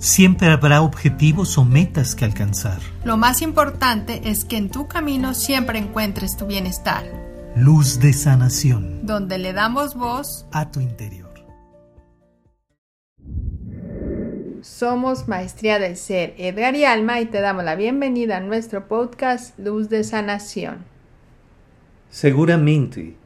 Siempre habrá objetivos o metas que alcanzar. Lo más importante es que en tu camino siempre encuentres tu bienestar. Luz de sanación. Donde le damos voz a tu interior. Somos Maestría del Ser, Edgar y Alma, y te damos la bienvenida a nuestro podcast Luz de Sanación. Seguramente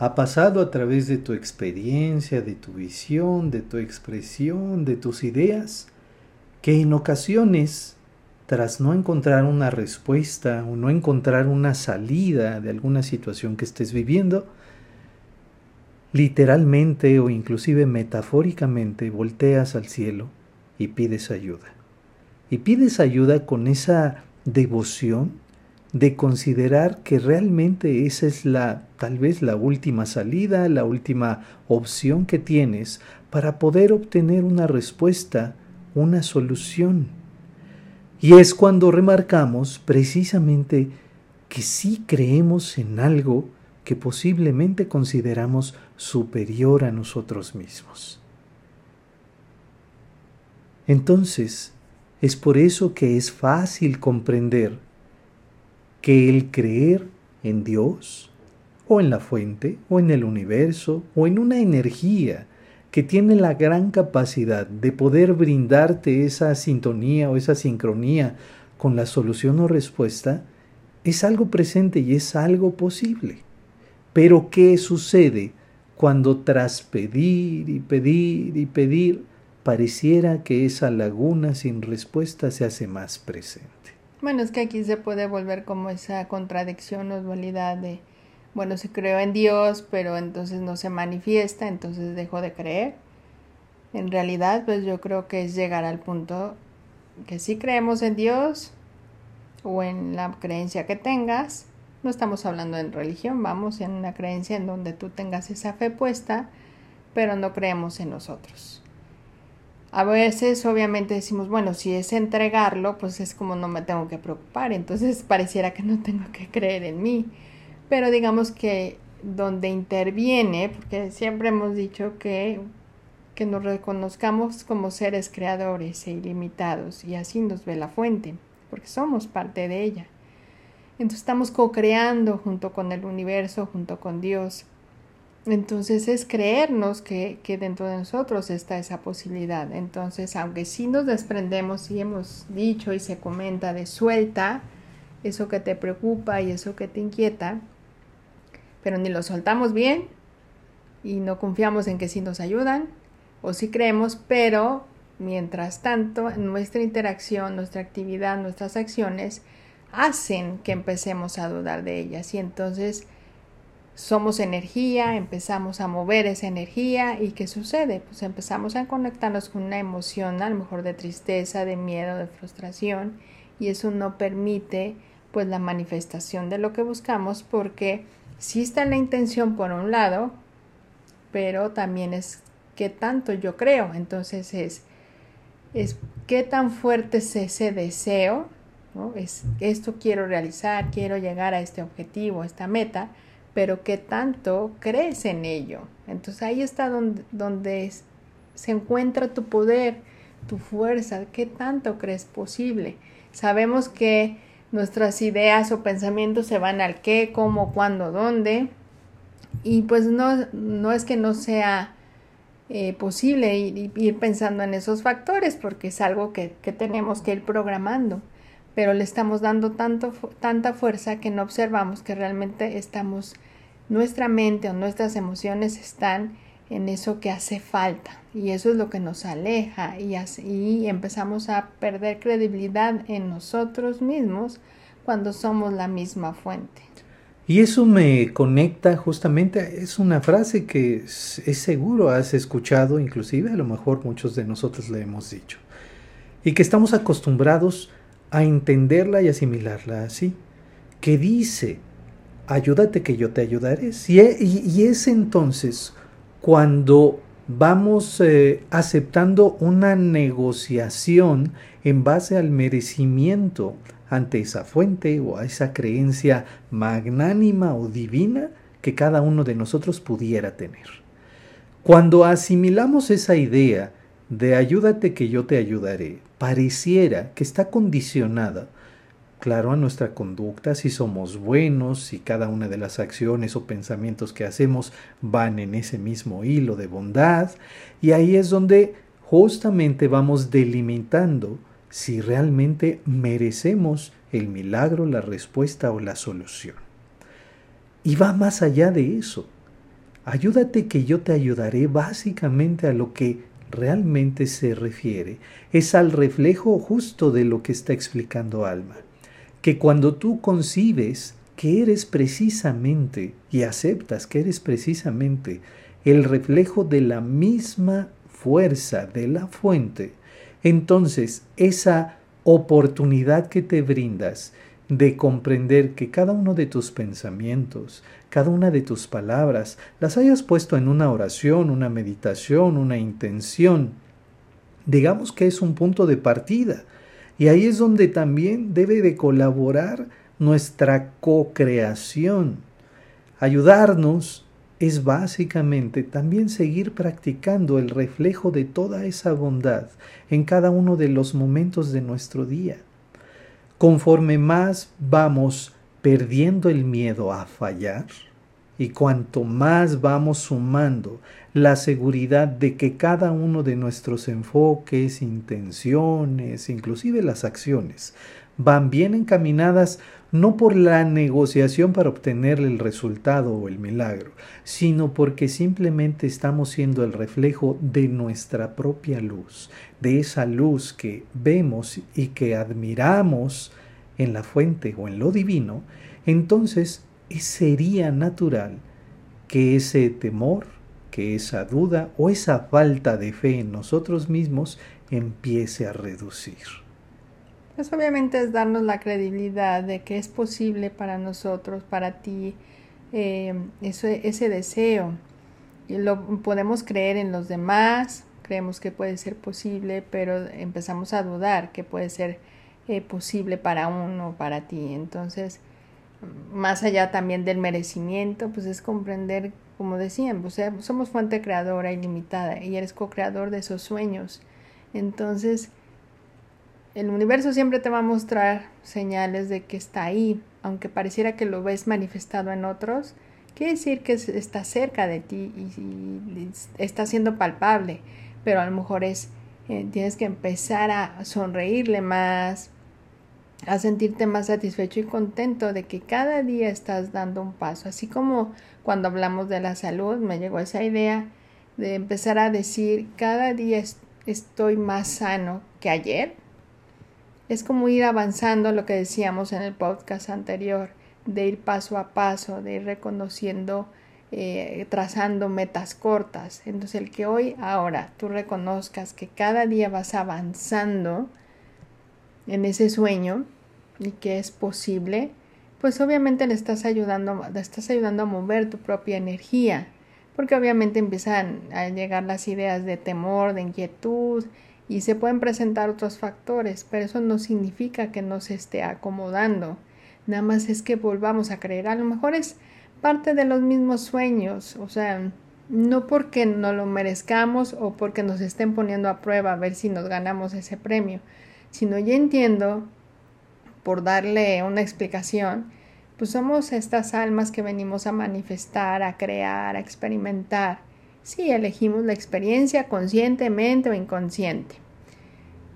ha pasado a través de tu experiencia, de tu visión, de tu expresión, de tus ideas, que en ocasiones, tras no encontrar una respuesta o no encontrar una salida de alguna situación que estés viviendo, literalmente o inclusive metafóricamente volteas al cielo y pides ayuda. Y pides ayuda con esa devoción de considerar que realmente esa es la tal vez la última salida, la última opción que tienes para poder obtener una respuesta una solución. Y es cuando remarcamos precisamente que sí creemos en algo que posiblemente consideramos superior a nosotros mismos. Entonces, es por eso que es fácil comprender que el creer en Dios, o en la fuente, o en el universo, o en una energía que tiene la gran capacidad de poder brindarte esa sintonía o esa sincronía con la solución o respuesta, es algo presente y es algo posible. Pero ¿qué sucede cuando tras pedir y pedir y pedir pareciera que esa laguna sin respuesta se hace más presente? Bueno, es que aquí se puede volver como esa contradicción o dualidad de bueno, se creó en Dios, pero entonces no se manifiesta, entonces dejó de creer. En realidad, pues yo creo que es llegar al punto que si creemos en Dios o en la creencia que tengas, no estamos hablando en religión, vamos en una creencia en donde tú tengas esa fe puesta, pero no creemos en nosotros. A veces obviamente decimos, bueno, si es entregarlo, pues es como no me tengo que preocupar, entonces pareciera que no tengo que creer en mí pero digamos que donde interviene, porque siempre hemos dicho que, que nos reconozcamos como seres creadores e ilimitados y así nos ve la fuente, porque somos parte de ella. Entonces estamos co-creando junto con el universo, junto con Dios. Entonces es creernos que, que, dentro de nosotros está esa posibilidad. Entonces, aunque sí nos desprendemos y hemos dicho y se comenta de suelta eso que te preocupa y eso que te inquieta, pero ni lo soltamos bien y no confiamos en que sí nos ayudan o sí creemos, pero mientras tanto nuestra interacción, nuestra actividad, nuestras acciones hacen que empecemos a dudar de ellas y entonces somos energía, empezamos a mover esa energía y ¿qué sucede? Pues empezamos a conectarnos con una emoción a lo mejor de tristeza, de miedo, de frustración y eso no permite pues la manifestación de lo que buscamos porque sí está la intención por un lado, pero también es qué tanto yo creo. Entonces es, es qué tan fuerte es ese deseo, es esto quiero realizar, quiero llegar a este objetivo, a esta meta, pero qué tanto crees en ello. Entonces ahí está donde, donde se encuentra tu poder, tu fuerza, qué tanto crees posible. Sabemos que nuestras ideas o pensamientos se van al qué, cómo, cuándo, dónde. Y pues no, no es que no sea eh, posible ir, ir, pensando en esos factores porque es algo que, que, tenemos que ir programando. Pero le estamos dando tanto, tanta fuerza que no observamos que realmente estamos, nuestra mente o nuestras emociones están en eso que hace falta. Y eso es lo que nos aleja. Y, así, empezamos a perder credibilidad en nosotros mismos cuando somos la misma fuente. Y eso me conecta justamente, es una frase que es seguro has escuchado, inclusive a lo mejor muchos de nosotros le hemos dicho, y que estamos acostumbrados a entenderla y asimilarla así, que dice, ayúdate que yo te ayudaré, y, y es entonces cuando vamos eh, aceptando una negociación en base al merecimiento ante esa fuente o a esa creencia magnánima o divina que cada uno de nosotros pudiera tener. Cuando asimilamos esa idea de ayúdate que yo te ayudaré pareciera que está condicionada, claro, a nuestra conducta, si somos buenos, si cada una de las acciones o pensamientos que hacemos van en ese mismo hilo de bondad, y ahí es donde justamente vamos delimitando si realmente merecemos el milagro, la respuesta o la solución. Y va más allá de eso. Ayúdate que yo te ayudaré básicamente a lo que realmente se refiere. Es al reflejo justo de lo que está explicando Alma. Que cuando tú concibes que eres precisamente y aceptas que eres precisamente el reflejo de la misma fuerza de la fuente, entonces esa oportunidad que te brindas de comprender que cada uno de tus pensamientos, cada una de tus palabras, las hayas puesto en una oración, una meditación, una intención, digamos que es un punto de partida. Y ahí es donde también debe de colaborar nuestra co-creación. Ayudarnos es básicamente también seguir practicando el reflejo de toda esa bondad en cada uno de los momentos de nuestro día. Conforme más vamos perdiendo el miedo a fallar, y cuanto más vamos sumando la seguridad de que cada uno de nuestros enfoques, intenciones, inclusive las acciones, van bien encaminadas no por la negociación para obtener el resultado o el milagro, sino porque simplemente estamos siendo el reflejo de nuestra propia luz, de esa luz que vemos y que admiramos en la fuente o en lo divino, entonces sería natural que ese temor, que esa duda o esa falta de fe en nosotros mismos empiece a reducir. Pues obviamente es darnos la credibilidad de que es posible para nosotros, para ti, eh, ese deseo. Y lo podemos creer en los demás, creemos que puede ser posible, pero empezamos a dudar que puede ser eh, posible para uno, para ti. Entonces, más allá también del merecimiento, pues es comprender, como decían, pues, somos fuente creadora ilimitada y eres co-creador de esos sueños. Entonces, el universo siempre te va a mostrar señales de que está ahí, aunque pareciera que lo ves manifestado en otros, quiere decir que está cerca de ti y, está siendo palpable, pero a lo mejor es, eh, tienes que empezar a sonreírle más, a sentirte más satisfecho y contento de que cada día estás dando un paso, así como cuando hablamos de la salud, me llegó esa idea de empezar a decir, cada día estoy más sano que ayer, es como ir avanzando lo que decíamos en el podcast anterior, de ir paso a paso, de ir reconociendo, eh, trazando metas cortas. Entonces el que hoy, ahora, tú reconozcas que cada día vas avanzando en ese sueño y que es posible, pues obviamente le estás ayudando, le estás ayudando a mover tu propia energía, porque obviamente empiezan a llegar las ideas de temor, de inquietud, y se pueden presentar otros factores, pero eso no significa que no se esté acomodando. Nada más es que volvamos a creer. A lo mejor es parte de los mismos sueños, o sea, no porque no lo merezcamos o porque nos estén poniendo a prueba a ver si nos ganamos ese premio, sino ya entiendo, por darle una explicación, pues somos estas almas que venimos a manifestar, a crear, a experimentar. Sí, elegimos la experiencia conscientemente o inconsciente.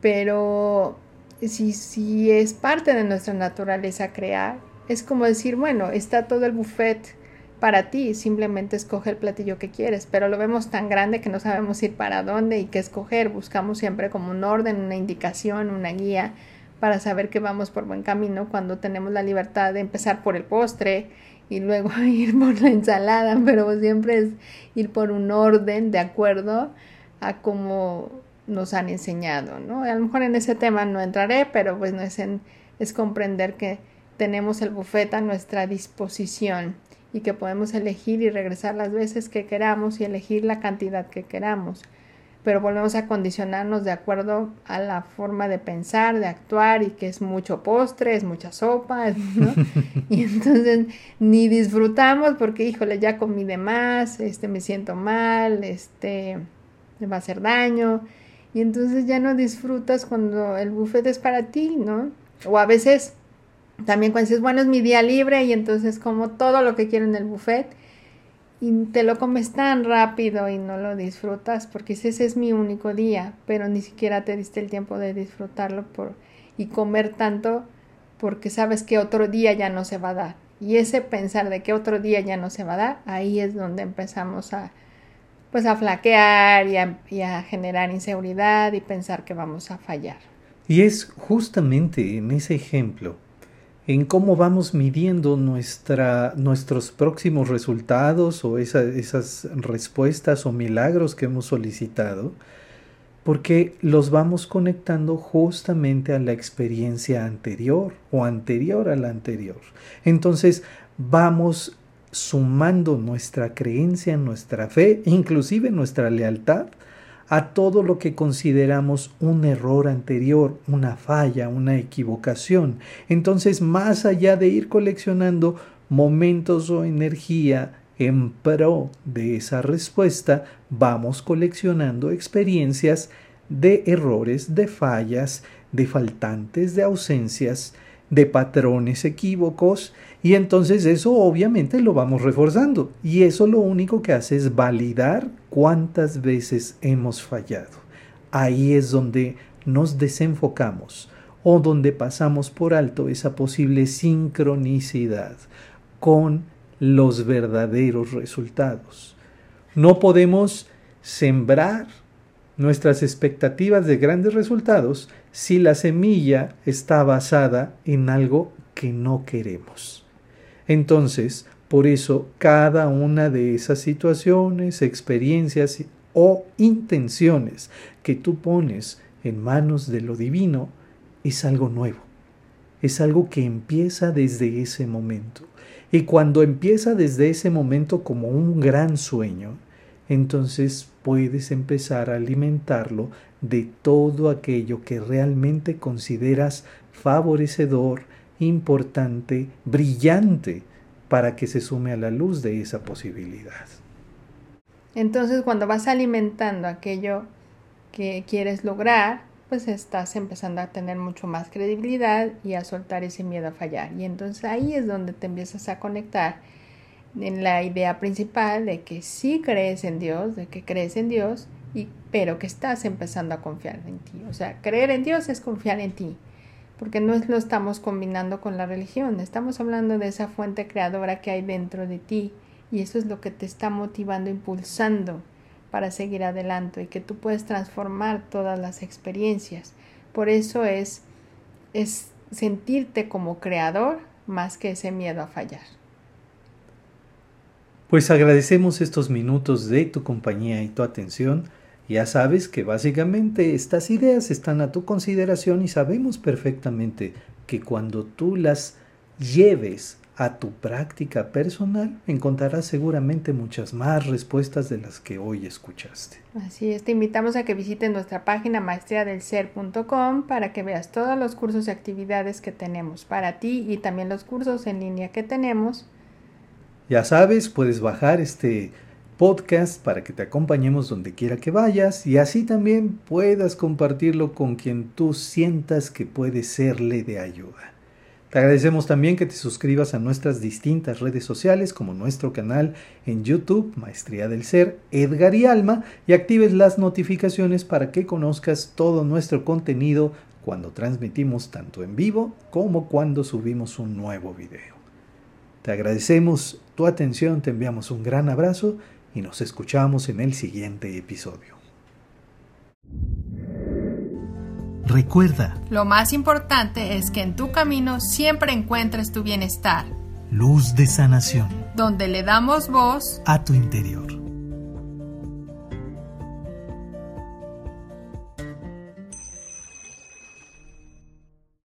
Pero si, si es parte de nuestra naturaleza crear, es como decir, bueno, está todo el buffet para ti, simplemente escoge el platillo que quieres, pero lo vemos tan grande que no sabemos ir para dónde y qué escoger. Buscamos siempre como un orden, una indicación, una guía para saber que vamos por buen camino cuando tenemos la libertad de empezar por el postre y luego ir por la ensalada, pero siempre es ir por un orden de acuerdo a cómo nos han enseñado, ¿no? A lo mejor en ese tema no entraré, pero pues no es, en, es comprender que tenemos el bufete a nuestra disposición y que podemos elegir y regresar las veces que queramos y elegir la cantidad que queramos pero volvemos a condicionarnos de acuerdo a la forma de pensar, de actuar y que es mucho postre, es mucha sopa, ¿no? y entonces ni disfrutamos porque, híjole, ya comí de más, este, me siento mal, este, me va a hacer daño y entonces ya no disfrutas cuando el buffet es para ti, ¿no? O a veces también cuando dices, bueno, es mi día libre y entonces como todo lo que quiero en el buffet y te lo comes tan rápido y no lo disfrutas porque ese es mi único día, pero ni siquiera te diste el tiempo de disfrutarlo por, y comer tanto porque sabes que otro día ya no se va a dar. Y ese pensar de que otro día ya no se va a dar, ahí es donde empezamos a pues a flaquear y a generar inseguridad y pensar que vamos a fallar. Y es justamente en ese ejemplo en cómo vamos midiendo nuestra, nuestros próximos resultados o esas respuestas o milagros que hemos solicitado, porque los vamos conectando justamente a la experiencia anterior o anterior a la anterior. Entonces vamos sumando nuestra creencia, nuestra fe, inclusive nuestra lealtad a todo lo que consideramos un error anterior, una falla, una equivocación. Entonces, más allá de ir coleccionando momentos o energía en pro de esa respuesta, vamos coleccionando experiencias de errores, de fallas, de faltantes, de ausencias, de patrones equívocos y entonces eso obviamente lo vamos reforzando y eso lo único que hace es validar cuántas veces hemos fallado. Ahí es donde nos desenfocamos o donde pasamos por alto esa posible sincronicidad con los verdaderos resultados. No podemos sembrar nuestras expectativas de grandes resultados si la semilla está basada en algo que no queremos. Entonces, por eso cada una de esas situaciones, experiencias o intenciones que tú pones en manos de lo divino es algo nuevo. Es algo que empieza desde ese momento. Y cuando empieza desde ese momento como un gran sueño, entonces puedes empezar a alimentarlo de todo aquello que realmente consideras favorecedor, importante, brillante, para que se sume a la luz de esa posibilidad. Entonces, cuando vas alimentando aquello que quieres lograr, pues estás empezando a tener mucho más credibilidad y a soltar ese miedo a fallar. Y entonces ahí es donde te empiezas a conectar en la idea principal de que sí crees en Dios, de que crees en Dios, y, pero que estás empezando a confiar en ti. O sea, creer en Dios es confiar en ti, porque no lo estamos combinando con la religión, estamos hablando de esa fuente creadora que hay dentro de ti, y eso es lo que te está motivando, impulsando para seguir adelante y que tú puedes transformar todas las experiencias. Por eso es, es sentirte como creador más que ese miedo a fallar. Pues agradecemos estos minutos de tu compañía y tu atención. Ya sabes que básicamente estas ideas están a tu consideración y sabemos perfectamente que cuando tú las lleves a tu práctica personal, encontrarás seguramente muchas más respuestas de las que hoy escuchaste. Así es, te invitamos a que visites nuestra página maestriadelser.com para que veas todos los cursos y actividades que tenemos para ti y también los cursos en línea que tenemos ya sabes, puedes bajar este podcast para que te acompañemos donde quiera que vayas y así también puedas compartirlo con quien tú sientas que puede serle de ayuda. Te agradecemos también que te suscribas a nuestras distintas redes sociales como nuestro canal en YouTube, Maestría del Ser, Edgar y Alma, y actives las notificaciones para que conozcas todo nuestro contenido cuando transmitimos tanto en vivo como cuando subimos un nuevo video. Te agradecemos tu atención, te enviamos un gran abrazo y nos escuchamos en el siguiente episodio. Recuerda, lo más importante es que en tu camino siempre encuentres tu bienestar. Luz de sanación. Donde le damos voz a tu interior.